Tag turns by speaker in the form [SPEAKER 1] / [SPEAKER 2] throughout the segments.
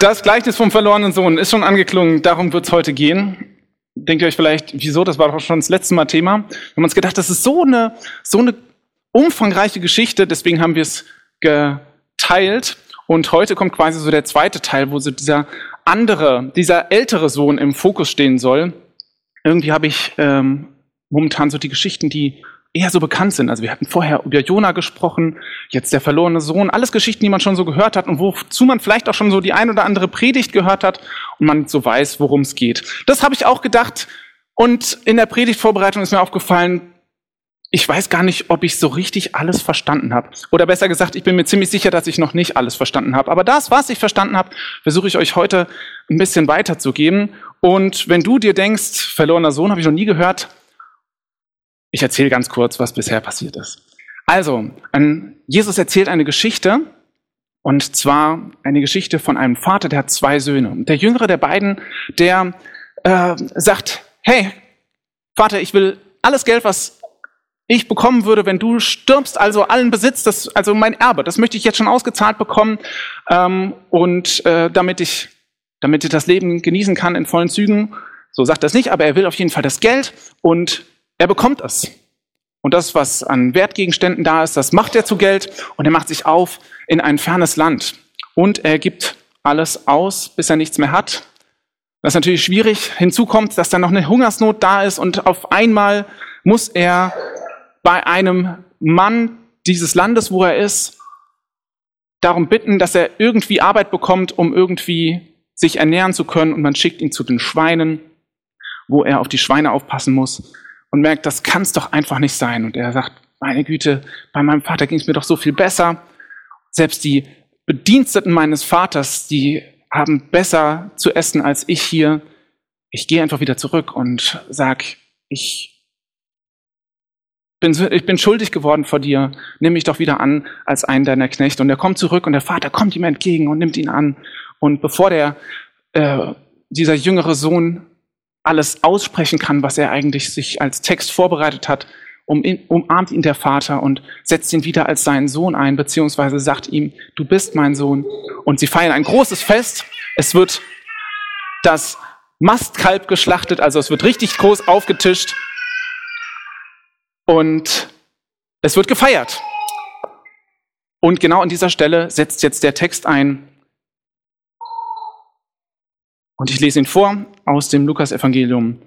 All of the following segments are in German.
[SPEAKER 1] Das Gleichnis vom verlorenen Sohn ist schon angeklungen, darum wird es heute gehen. Denkt ihr euch vielleicht, wieso, das war doch schon das letzte Mal Thema. Wir haben uns gedacht, das ist so eine, so eine umfangreiche Geschichte, deswegen haben wir es geteilt. Und heute kommt quasi so der zweite Teil, wo so dieser andere, dieser ältere Sohn im Fokus stehen soll. Irgendwie habe ich ähm, momentan so die Geschichten, die eher so bekannt sind. Also wir hatten vorher über Jona gesprochen, jetzt der verlorene Sohn, alles Geschichten, die man schon so gehört hat und wozu man vielleicht auch schon so die ein oder andere Predigt gehört hat und man so weiß, worum es geht. Das habe ich auch gedacht und in der Predigtvorbereitung ist mir aufgefallen, ich weiß gar nicht, ob ich so richtig alles verstanden habe. Oder besser gesagt, ich bin mir ziemlich sicher, dass ich noch nicht alles verstanden habe. Aber das, was ich verstanden habe, versuche ich euch heute ein bisschen weiterzugeben. Und wenn du dir denkst, verlorener Sohn habe ich noch nie gehört, ich erzähle ganz kurz, was bisher passiert ist. Also, Jesus erzählt eine Geschichte, und zwar eine Geschichte von einem Vater, der hat zwei Söhne. Und der jüngere der beiden, der äh, sagt, hey, Vater, ich will alles Geld, was ich bekommen würde, wenn du stirbst, also allen Besitz, das, also mein Erbe, das möchte ich jetzt schon ausgezahlt bekommen, ähm, und äh, damit ich, damit ich das Leben genießen kann in vollen Zügen. So sagt er es nicht, aber er will auf jeden Fall das Geld und er bekommt es. Und das, was an Wertgegenständen da ist, das macht er zu Geld und er macht sich auf in ein fernes Land. Und er gibt alles aus, bis er nichts mehr hat. Das ist natürlich schwierig. Hinzu kommt, dass dann noch eine Hungersnot da ist und auf einmal muss er bei einem Mann dieses Landes, wo er ist, darum bitten, dass er irgendwie Arbeit bekommt, um irgendwie sich ernähren zu können. Und man schickt ihn zu den Schweinen, wo er auf die Schweine aufpassen muss und merkt, das kann es doch einfach nicht sein. Und er sagt, meine Güte, bei meinem Vater ging es mir doch so viel besser. Selbst die Bediensteten meines Vaters, die haben besser zu essen als ich hier. Ich gehe einfach wieder zurück und sag, ich bin, ich bin schuldig geworden vor dir, nimm mich doch wieder an als einen deiner Knechte. Und er kommt zurück und der Vater kommt ihm entgegen und nimmt ihn an. Und bevor der, äh, dieser jüngere Sohn alles aussprechen kann, was er eigentlich sich als Text vorbereitet hat, um umarmt ihn der Vater und setzt ihn wieder als seinen Sohn ein, beziehungsweise sagt ihm, du bist mein Sohn. Und sie feiern ein großes Fest. Es wird das Mastkalb geschlachtet, also es wird richtig groß aufgetischt und es wird gefeiert. Und genau an dieser Stelle setzt jetzt der Text ein, und ich lese ihn vor aus dem Lukas-Evangelium,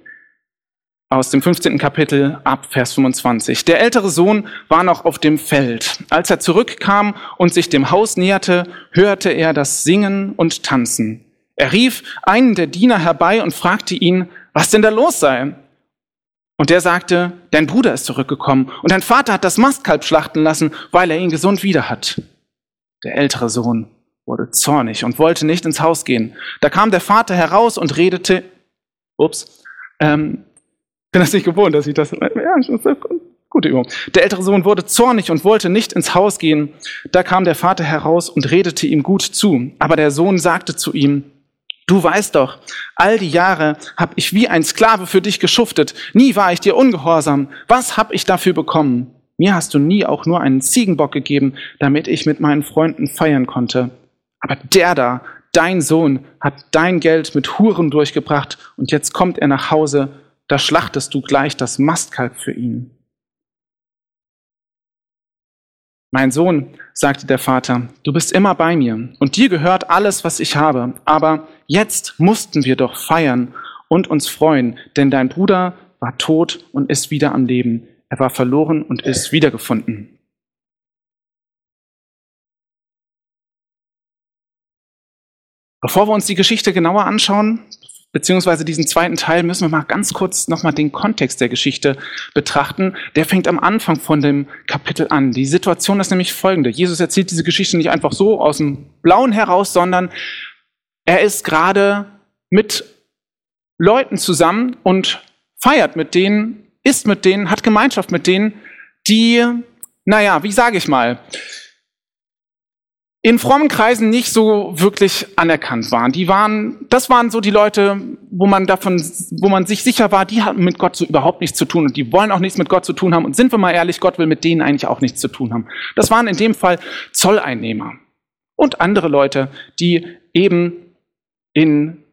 [SPEAKER 1] aus dem 15. Kapitel ab Vers 25. Der ältere Sohn war noch auf dem Feld. Als er zurückkam und sich dem Haus näherte, hörte er das Singen und Tanzen. Er rief einen der Diener herbei und fragte ihn, was denn da los sei. Und der sagte, dein Bruder ist zurückgekommen und dein Vater hat das Mastkalb schlachten lassen, weil er ihn gesund wieder hat. Der ältere Sohn wurde zornig und wollte nicht ins Haus gehen. Da kam der Vater heraus und redete, ups, ähm, bin das nicht gewohnt, dass ich das, ja, gute Übung. Der ältere Sohn wurde zornig und wollte nicht ins Haus gehen. Da kam der Vater heraus und redete ihm gut zu. Aber der Sohn sagte zu ihm, Du weißt doch, all die Jahre habe ich wie ein Sklave für dich geschuftet. Nie war ich dir ungehorsam. Was habe ich dafür bekommen? Mir hast du nie auch nur einen Ziegenbock gegeben, damit ich mit meinen Freunden feiern konnte. Aber der da, dein Sohn, hat dein Geld mit Huren durchgebracht und jetzt kommt er nach Hause, da schlachtest du gleich das Mastkalb für ihn. Mein Sohn, sagte der Vater, du bist immer bei mir und dir gehört alles, was ich habe. Aber jetzt mussten wir doch feiern und uns freuen, denn dein Bruder war tot und ist wieder am Leben. Er war verloren und ist wiedergefunden. Bevor wir uns die Geschichte genauer anschauen, beziehungsweise diesen zweiten Teil, müssen wir mal ganz kurz nochmal den Kontext der Geschichte betrachten. Der fängt am Anfang von dem Kapitel an. Die Situation ist nämlich folgende. Jesus erzählt diese Geschichte nicht einfach so aus dem Blauen heraus, sondern er ist gerade mit Leuten zusammen und feiert mit denen, isst mit denen, hat Gemeinschaft mit denen, die, naja, wie sage ich mal, in frommen Kreisen nicht so wirklich anerkannt waren. Die waren, das waren so die Leute, wo man davon, wo man sich sicher war, die hatten mit Gott so überhaupt nichts zu tun und die wollen auch nichts mit Gott zu tun haben. Und sind wir mal ehrlich, Gott will mit denen eigentlich auch nichts zu tun haben. Das waren in dem Fall Zolleinnehmer und andere Leute, die eben in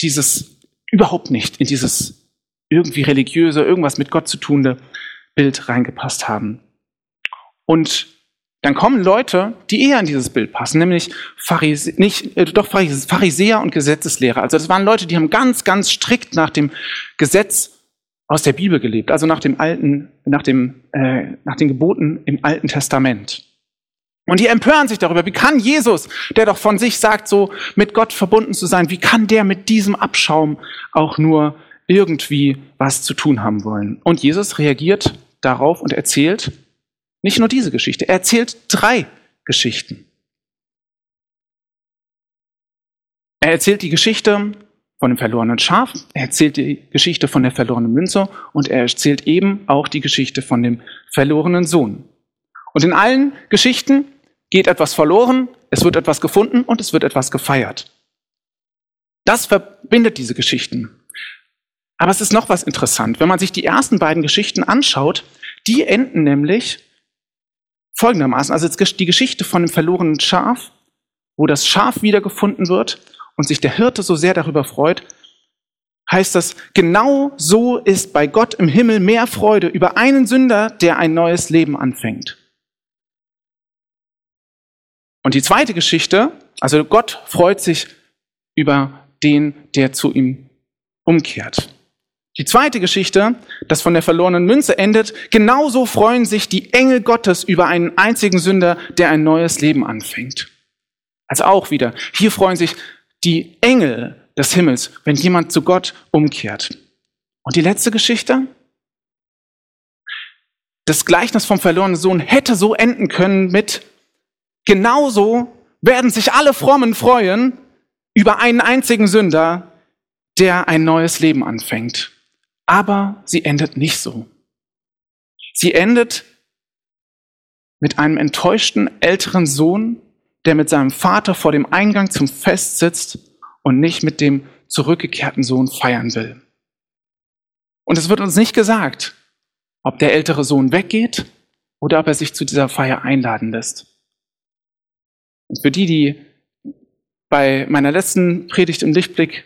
[SPEAKER 1] dieses, überhaupt nicht in dieses irgendwie religiöse, irgendwas mit Gott zu tunende Bild reingepasst haben. Und dann kommen Leute, die eher in dieses Bild passen, nämlich Pharise nicht, äh, doch Pharisäer und Gesetzeslehrer. Also das waren Leute, die haben ganz, ganz strikt nach dem Gesetz aus der Bibel gelebt, also nach dem alten, nach dem, äh, nach den Geboten im Alten Testament. Und die empören sich darüber. Wie kann Jesus, der doch von sich sagt, so mit Gott verbunden zu sein, wie kann der mit diesem Abschaum auch nur irgendwie was zu tun haben wollen? Und Jesus reagiert darauf und erzählt nicht nur diese Geschichte, er erzählt drei Geschichten. Er erzählt die Geschichte von dem verlorenen Schaf, er erzählt die Geschichte von der verlorenen Münze und er erzählt eben auch die Geschichte von dem verlorenen Sohn. Und in allen Geschichten geht etwas verloren, es wird etwas gefunden und es wird etwas gefeiert. Das verbindet diese Geschichten. Aber es ist noch was interessant. Wenn man sich die ersten beiden Geschichten anschaut, die enden nämlich folgendermaßen. Also die Geschichte von dem verlorenen Schaf, wo das Schaf wiedergefunden wird und sich der Hirte so sehr darüber freut, heißt das, genau so ist bei Gott im Himmel mehr Freude über einen Sünder, der ein neues Leben anfängt. Und die zweite Geschichte, also Gott freut sich über den, der zu ihm umkehrt. Die zweite Geschichte, das von der verlorenen Münze endet, genauso freuen sich die Engel Gottes über einen einzigen Sünder, der ein neues Leben anfängt. Also auch wieder, hier freuen sich die Engel des Himmels, wenn jemand zu Gott umkehrt. Und die letzte Geschichte? Das Gleichnis vom verlorenen Sohn hätte so enden können mit Genauso werden sich alle Frommen freuen über einen einzigen Sünder, der ein neues Leben anfängt. Aber sie endet nicht so. Sie endet mit einem enttäuschten älteren Sohn, der mit seinem Vater vor dem Eingang zum Fest sitzt und nicht mit dem zurückgekehrten Sohn feiern will. Und es wird uns nicht gesagt, ob der ältere Sohn weggeht oder ob er sich zu dieser Feier einladen lässt. Und für die, die bei meiner letzten Predigt im Lichtblick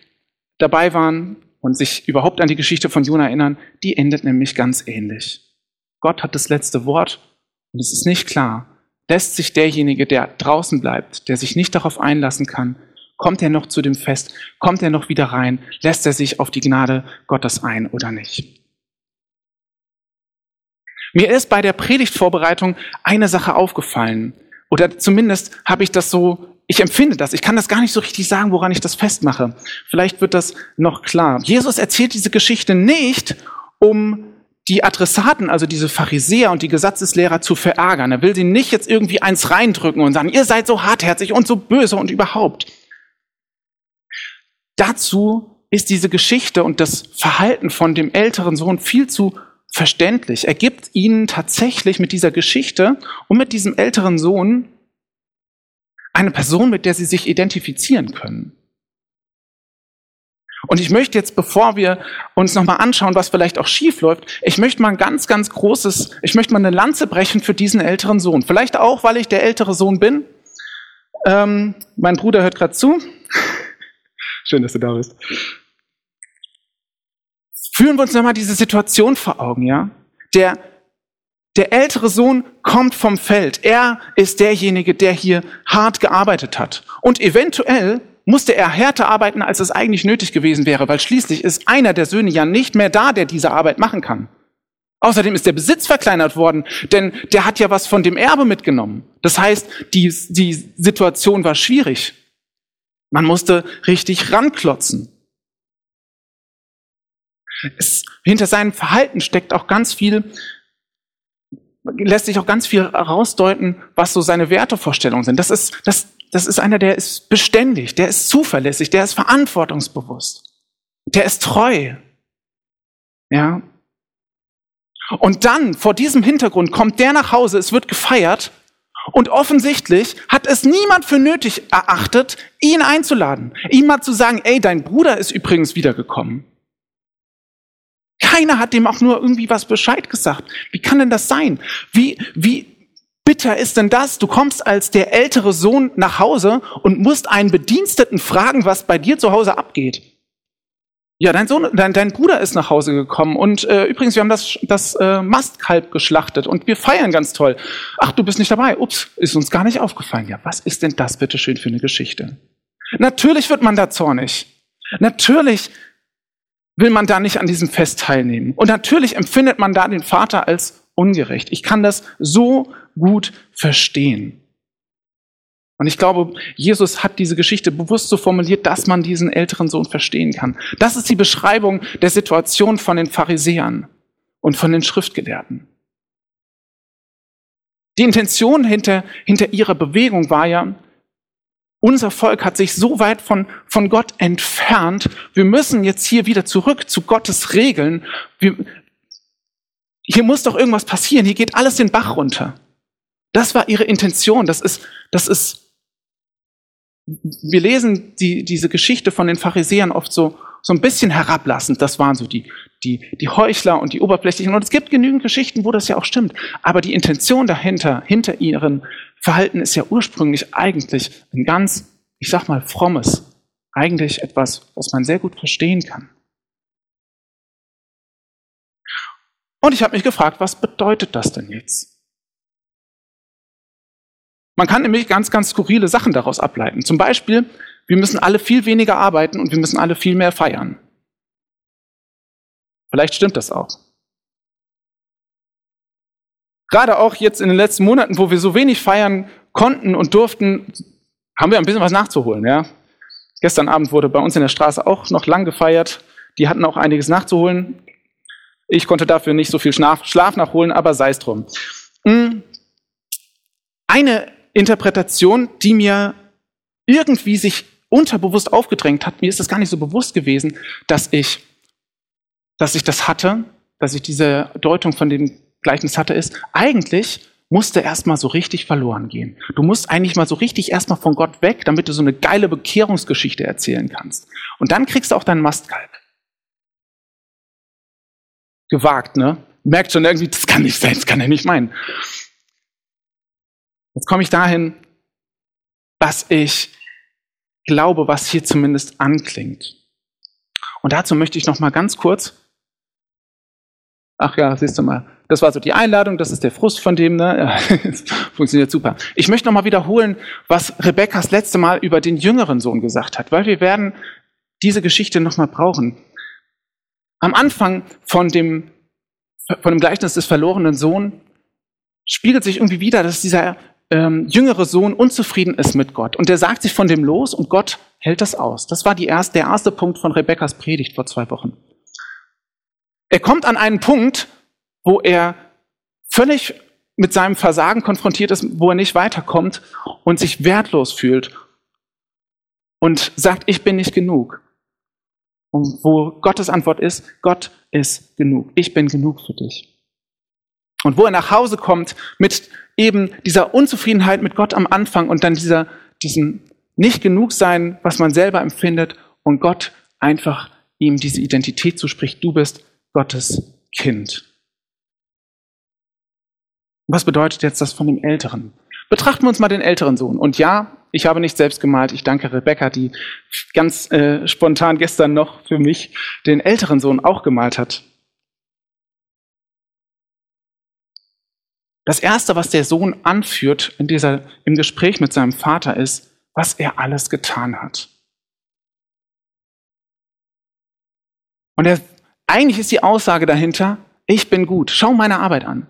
[SPEAKER 1] dabei waren und sich überhaupt an die Geschichte von Jona erinnern, die endet nämlich ganz ähnlich. Gott hat das letzte Wort und es ist nicht klar, lässt sich derjenige, der draußen bleibt, der sich nicht darauf einlassen kann, kommt er noch zu dem Fest, kommt er noch wieder rein, lässt er sich auf die Gnade Gottes ein oder nicht. Mir ist bei der Predigtvorbereitung eine Sache aufgefallen. Oder zumindest habe ich das so, ich empfinde das. Ich kann das gar nicht so richtig sagen, woran ich das festmache. Vielleicht wird das noch klar. Jesus erzählt diese Geschichte nicht, um die Adressaten, also diese Pharisäer und die Gesetzeslehrer zu verärgern. Er will sie nicht jetzt irgendwie eins reindrücken und sagen, ihr seid so hartherzig und so böse und überhaupt. Dazu ist diese Geschichte und das Verhalten von dem älteren Sohn viel zu verständlich. Er gibt ihnen tatsächlich mit dieser Geschichte und mit diesem älteren Sohn eine Person, mit der sie sich identifizieren können. Und ich möchte jetzt, bevor wir uns nochmal anschauen, was vielleicht auch schief läuft, ich möchte mal ein ganz, ganz großes, ich möchte mal eine Lanze brechen für diesen älteren Sohn. Vielleicht auch, weil ich der ältere Sohn bin. Ähm, mein Bruder hört gerade zu. Schön, dass du da bist. Führen wir uns nochmal diese Situation vor Augen, ja? Der, der ältere Sohn kommt vom Feld. Er ist derjenige, der hier hart gearbeitet hat. Und eventuell musste er härter arbeiten, als es eigentlich nötig gewesen wäre, weil schließlich ist einer der Söhne ja nicht mehr da, der diese Arbeit machen kann. Außerdem ist der Besitz verkleinert worden, denn der hat ja was von dem Erbe mitgenommen. Das heißt, die, die Situation war schwierig. Man musste richtig ranklotzen. Es, hinter seinem Verhalten steckt auch ganz viel, lässt sich auch ganz viel herausdeuten, was so seine Wertevorstellungen sind. Das ist, das, das ist einer, der ist beständig, der ist zuverlässig, der ist verantwortungsbewusst, der ist treu. Ja. Und dann, vor diesem Hintergrund, kommt der nach Hause, es wird gefeiert und offensichtlich hat es niemand für nötig erachtet, ihn einzuladen, ihm mal zu sagen, ey, dein Bruder ist übrigens wiedergekommen. Keiner hat dem auch nur irgendwie was Bescheid gesagt. Wie kann denn das sein? Wie, wie, bitter ist denn das? Du kommst als der ältere Sohn nach Hause und musst einen Bediensteten fragen, was bei dir zu Hause abgeht. Ja, dein Sohn, dein, dein Bruder ist nach Hause gekommen und äh, übrigens, wir haben das, das äh, Mastkalb geschlachtet und wir feiern ganz toll. Ach, du bist nicht dabei. Ups, ist uns gar nicht aufgefallen. Ja, was ist denn das bitte schön für eine Geschichte? Natürlich wird man da zornig. Natürlich will man da nicht an diesem Fest teilnehmen. Und natürlich empfindet man da den Vater als ungerecht. Ich kann das so gut verstehen. Und ich glaube, Jesus hat diese Geschichte bewusst so formuliert, dass man diesen älteren Sohn verstehen kann. Das ist die Beschreibung der Situation von den Pharisäern und von den Schriftgelehrten. Die Intention hinter, hinter ihrer Bewegung war ja, unser Volk hat sich so weit von, von Gott entfernt, wir müssen jetzt hier wieder zurück zu Gottes Regeln. Wir, hier muss doch irgendwas passieren, hier geht alles den Bach runter. Das war ihre Intention, das ist, das ist wir lesen die, diese Geschichte von den Pharisäern oft so, so ein bisschen herablassend. Das waren so die, die, die Heuchler und die Oberflächlichen. Und es gibt genügend Geschichten, wo das ja auch stimmt. Aber die Intention dahinter, hinter ihrem Verhalten ist ja ursprünglich eigentlich ein ganz, ich sag mal, frommes. Eigentlich etwas, was man sehr gut verstehen kann. Und ich habe mich gefragt, was bedeutet das denn jetzt? Man kann nämlich ganz, ganz skurrile Sachen daraus ableiten. Zum Beispiel, wir müssen alle viel weniger arbeiten und wir müssen alle viel mehr feiern. Vielleicht stimmt das auch. Gerade auch jetzt in den letzten Monaten, wo wir so wenig feiern konnten und durften, haben wir ein bisschen was nachzuholen. Ja? Gestern Abend wurde bei uns in der Straße auch noch lang gefeiert. Die hatten auch einiges nachzuholen. Ich konnte dafür nicht so viel Schlaf, nachholen, aber sei es drum. Hm. Eine Interpretation, die mir irgendwie sich unterbewusst aufgedrängt hat. Mir ist das gar nicht so bewusst gewesen, dass ich, dass ich das hatte, dass ich diese Deutung von dem Gleichnis hatte, ist, eigentlich musste erstmal so richtig verloren gehen. Du musst eigentlich mal so richtig erstmal von Gott weg, damit du so eine geile Bekehrungsgeschichte erzählen kannst. Und dann kriegst du auch deinen Mastkalb. Gewagt, ne? Merkt schon irgendwie, das kann nicht sein, das kann er nicht meinen. Jetzt komme ich dahin, was ich glaube, was hier zumindest anklingt. Und dazu möchte ich noch mal ganz kurz Ach ja, siehst du mal. Das war so die Einladung, das ist der Frust von dem, ne? Funktioniert super. Ich möchte noch mal wiederholen, was Rebekkas letzte Mal über den jüngeren Sohn gesagt hat, weil wir werden diese Geschichte noch mal brauchen. Am Anfang von dem, von dem Gleichnis des verlorenen Sohn spiegelt sich irgendwie wieder, dass dieser ähm, jüngere Sohn unzufrieden ist mit Gott. Und der sagt sich von dem los und Gott hält das aus. Das war die erste, der erste Punkt von Rebekkas Predigt vor zwei Wochen. Er kommt an einen Punkt, wo er völlig mit seinem Versagen konfrontiert ist, wo er nicht weiterkommt und sich wertlos fühlt und sagt, ich bin nicht genug. Und wo Gottes Antwort ist, Gott ist genug. Ich bin genug für dich. Und wo er nach Hause kommt mit eben dieser Unzufriedenheit mit Gott am Anfang und dann dieser, diesem nicht genug sein, was man selber empfindet und Gott einfach ihm diese Identität zuspricht. Du bist Gottes Kind. Was bedeutet jetzt das von dem Älteren? Betrachten wir uns mal den älteren Sohn. Und ja, ich habe nicht selbst gemalt. Ich danke Rebecca, die ganz äh, spontan gestern noch für mich den älteren Sohn auch gemalt hat. Das erste, was der Sohn anführt in dieser, im Gespräch mit seinem Vater ist, was er alles getan hat. Und er, eigentlich ist die Aussage dahinter, ich bin gut, schau meine Arbeit an.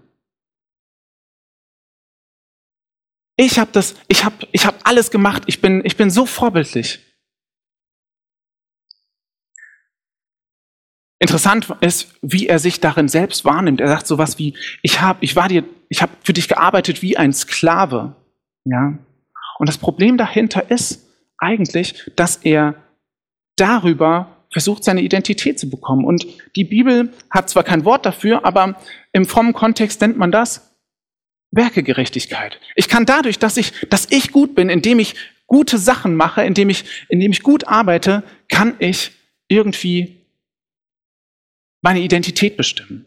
[SPEAKER 1] Ich habe ich habe, ich habe alles gemacht, ich bin, ich bin so vorbildlich. Interessant ist, wie er sich darin selbst wahrnimmt. Er sagt sowas wie, ich habe, ich war für dich gearbeitet wie ein Sklave. Ja. Und das Problem dahinter ist eigentlich, dass er darüber versucht, seine Identität zu bekommen. Und die Bibel hat zwar kein Wort dafür, aber im frommen Kontext nennt man das Werkegerechtigkeit. Ich kann dadurch, dass ich, dass ich gut bin, indem ich gute Sachen mache, indem ich, indem ich gut arbeite, kann ich irgendwie meine Identität bestimmen.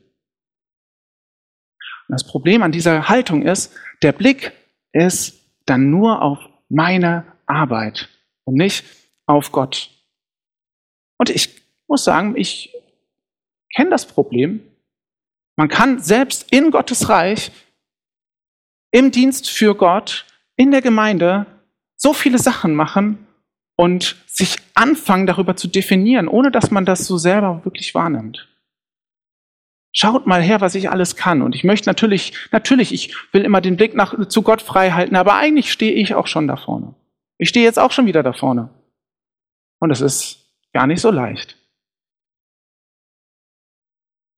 [SPEAKER 1] das Problem an dieser Haltung ist, der Blick ist dann nur auf meine Arbeit und nicht auf Gott. Und ich muss sagen, ich kenne das Problem. Man kann selbst in Gottes Reich, im Dienst für Gott, in der Gemeinde so viele Sachen machen und sich anfangen darüber zu definieren, ohne dass man das so selber wirklich wahrnimmt. Schaut mal her, was ich alles kann. Und ich möchte natürlich, natürlich, ich will immer den Blick nach, zu Gott frei halten, aber eigentlich stehe ich auch schon da vorne. Ich stehe jetzt auch schon wieder da vorne. Und es ist gar nicht so leicht.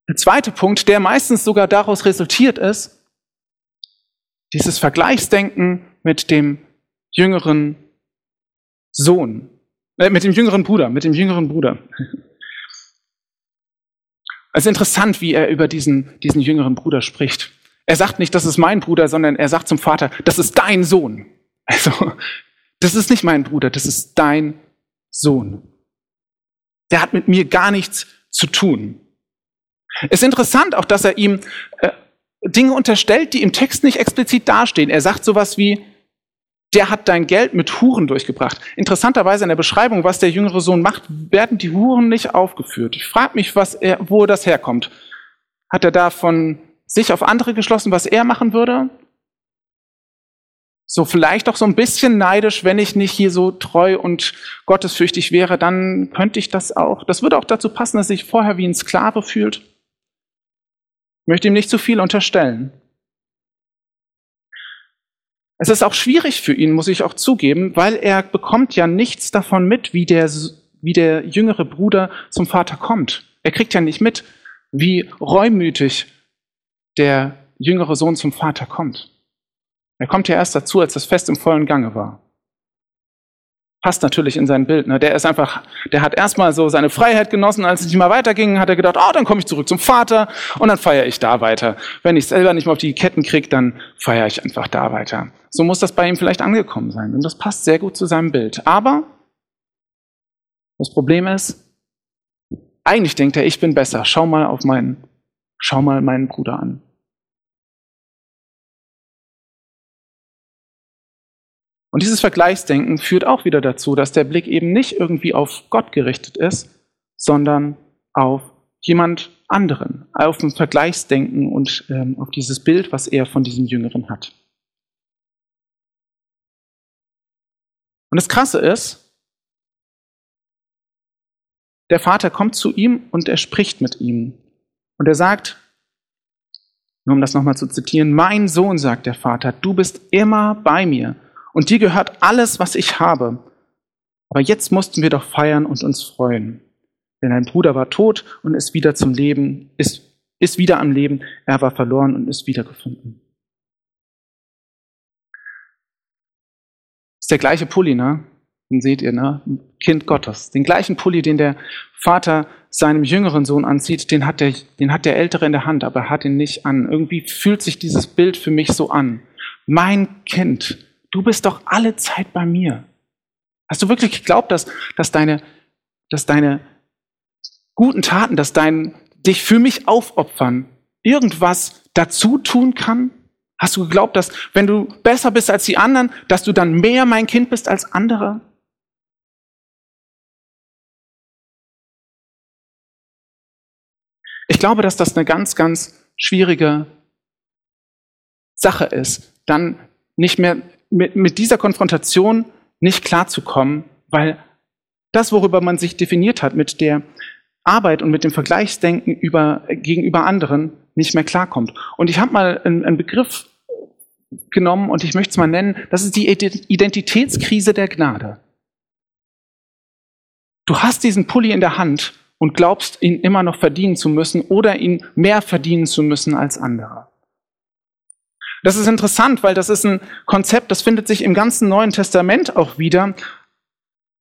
[SPEAKER 1] Der zweite Punkt, der meistens sogar daraus resultiert ist, dieses Vergleichsdenken mit dem jüngeren Sohn, äh, mit dem jüngeren Bruder, mit dem jüngeren Bruder. Es ist interessant, wie er über diesen, diesen jüngeren Bruder spricht. Er sagt nicht, das ist mein Bruder, sondern er sagt zum Vater, das ist dein Sohn. Also, das ist nicht mein Bruder, das ist dein Sohn. Der hat mit mir gar nichts zu tun. Es ist interessant auch, dass er ihm äh, Dinge unterstellt, die im Text nicht explizit dastehen. Er sagt sowas wie, der hat dein Geld mit Huren durchgebracht. Interessanterweise in der Beschreibung, was der jüngere Sohn macht, werden die Huren nicht aufgeführt. Ich frage mich, was er, wo das herkommt. Hat er da von sich auf andere geschlossen, was er machen würde? So vielleicht auch so ein bisschen neidisch, wenn ich nicht hier so treu und gottesfürchtig wäre, dann könnte ich das auch. Das würde auch dazu passen, dass sich vorher wie ein Sklave fühlt. Ich möchte ihm nicht zu viel unterstellen. Es ist auch schwierig für ihn, muss ich auch zugeben, weil er bekommt ja nichts davon mit, wie der, wie der jüngere Bruder zum Vater kommt. Er kriegt ja nicht mit, wie reumütig der jüngere Sohn zum Vater kommt. Er kommt ja erst dazu, als das Fest im vollen Gange war passt natürlich in sein Bild. Ne? Der ist einfach, der hat erstmal so seine Freiheit genossen, als es nicht mal weiterging, hat er gedacht, oh, dann komme ich zurück zum Vater und dann feiere ich da weiter. Wenn ich selber nicht mehr auf die Ketten kriege, dann feiere ich einfach da weiter. So muss das bei ihm vielleicht angekommen sein. Und das passt sehr gut zu seinem Bild. Aber das Problem ist, eigentlich denkt er, ich bin besser. Schau mal auf meinen, schau mal meinen Bruder an. Und dieses Vergleichsdenken führt auch wieder dazu, dass der Blick eben nicht irgendwie auf Gott gerichtet ist, sondern auf jemand anderen, auf ein Vergleichsdenken und ähm, auf dieses Bild, was er von diesem Jüngeren hat. Und das Krasse ist, der Vater kommt zu ihm und er spricht mit ihm. Und er sagt, nur um das nochmal zu zitieren, mein Sohn, sagt der Vater, du bist immer bei mir und dir gehört alles, was ich habe. Aber jetzt mussten wir doch feiern und uns freuen. Denn dein Bruder war tot und ist wieder zum Leben, ist, ist wieder am Leben. Er war verloren und ist wiedergefunden. ist der gleiche Pulli, ne? Den seht ihr, ne? Kind Gottes. Den gleichen Pulli, den der Vater seinem jüngeren Sohn anzieht, den hat der, den hat der Ältere in der Hand, aber er hat ihn nicht an. Irgendwie fühlt sich dieses Bild für mich so an. Mein Kind, du bist doch alle Zeit bei mir. Hast du wirklich geglaubt, dass, dass, deine, dass deine guten Taten, dass dein dich für mich aufopfern, irgendwas dazu tun kann? Hast du geglaubt, dass wenn du besser bist als die anderen, dass du dann mehr mein Kind bist als andere? Ich glaube, dass das eine ganz, ganz schwierige Sache ist, dann nicht mehr mit, mit dieser Konfrontation nicht klarzukommen, weil das, worüber man sich definiert hat, mit der Arbeit und mit dem Vergleichsdenken über, gegenüber anderen, nicht mehr klarkommt. Und ich habe mal einen, einen Begriff genommen und ich möchte es mal nennen, das ist die Identitätskrise der Gnade. Du hast diesen Pulli in der Hand und glaubst, ihn immer noch verdienen zu müssen oder ihn mehr verdienen zu müssen als andere. Das ist interessant, weil das ist ein Konzept, das findet sich im ganzen Neuen Testament auch wieder.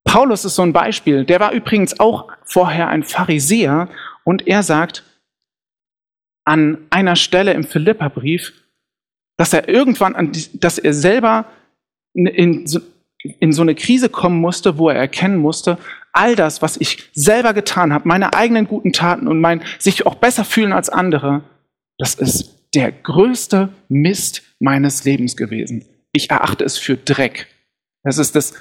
[SPEAKER 1] Paulus ist so ein Beispiel. Der war übrigens auch vorher ein Pharisäer und er sagt an einer Stelle im Philipperbrief, dass er irgendwann, dass er selber in so, in so eine Krise kommen musste, wo er erkennen musste, all das, was ich selber getan habe, meine eigenen guten Taten und mein sich auch besser fühlen als andere, das ist der größte Mist meines Lebens gewesen. Ich erachte es für Dreck. Das ist das,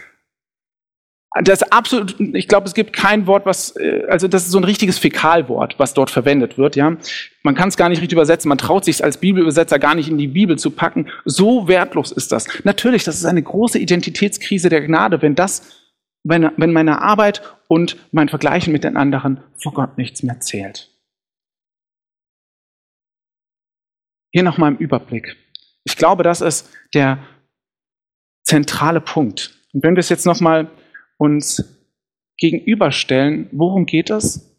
[SPEAKER 1] das absolut, ich glaube, es gibt kein Wort, was, äh, also das ist so ein richtiges Fäkalwort, was dort verwendet wird, ja. Man kann es gar nicht richtig übersetzen, man traut sich als Bibelübersetzer gar nicht in die Bibel zu packen. So wertlos ist das. Natürlich, das ist eine große Identitätskrise der Gnade, wenn das, wenn, wenn meine Arbeit und mein Vergleichen mit den anderen vor Gott nichts mehr zählt. Hier nochmal im Überblick. Ich glaube, das ist der zentrale Punkt. Und wenn wir es jetzt nochmal uns gegenüberstellen, worum geht es?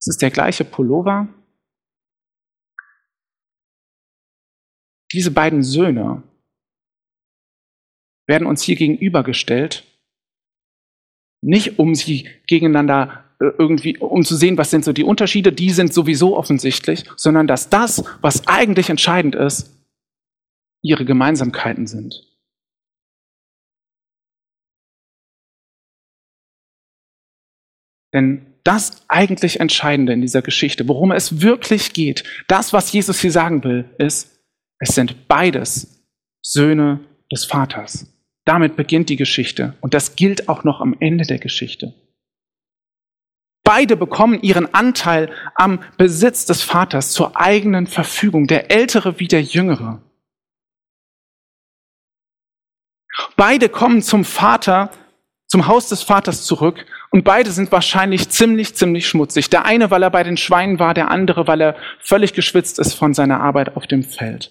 [SPEAKER 1] Es ist der gleiche Pullover. Diese beiden Söhne werden uns hier gegenübergestellt, nicht um sie gegeneinander irgendwie, um zu sehen, was sind so die Unterschiede, die sind sowieso offensichtlich, sondern dass das, was eigentlich entscheidend ist, ihre Gemeinsamkeiten sind. Denn das eigentlich Entscheidende in dieser Geschichte, worum es wirklich geht, das, was Jesus hier sagen will, ist, es sind beides Söhne des Vaters. Damit beginnt die Geschichte und das gilt auch noch am Ende der Geschichte. Beide bekommen ihren Anteil am Besitz des Vaters zur eigenen Verfügung, der Ältere wie der Jüngere. Beide kommen zum Vater, zum Haus des Vaters zurück und beide sind wahrscheinlich ziemlich, ziemlich schmutzig. Der eine, weil er bei den Schweinen war, der andere, weil er völlig geschwitzt ist von seiner Arbeit auf dem Feld.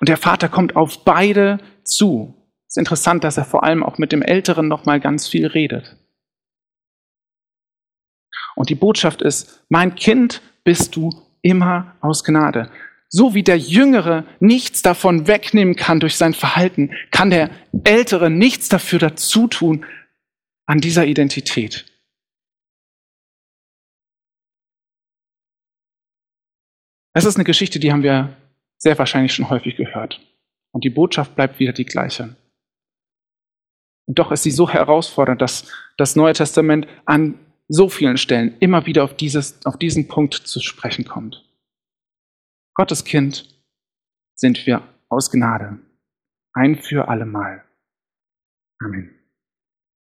[SPEAKER 1] Und der Vater kommt auf beide zu. Es ist interessant, dass er vor allem auch mit dem Älteren noch mal ganz viel redet. Und die Botschaft ist, mein Kind bist du immer aus Gnade. So wie der Jüngere nichts davon wegnehmen kann durch sein Verhalten, kann der Ältere nichts dafür dazu tun, an dieser Identität. Das ist eine Geschichte, die haben wir sehr wahrscheinlich schon häufig gehört. Und die Botschaft bleibt wieder die gleiche. Und doch ist sie so herausfordernd, dass das Neue Testament an so vielen Stellen immer wieder auf, dieses, auf diesen Punkt zu sprechen kommt. Gottes Kind sind wir aus Gnade. Ein für allemal. Amen.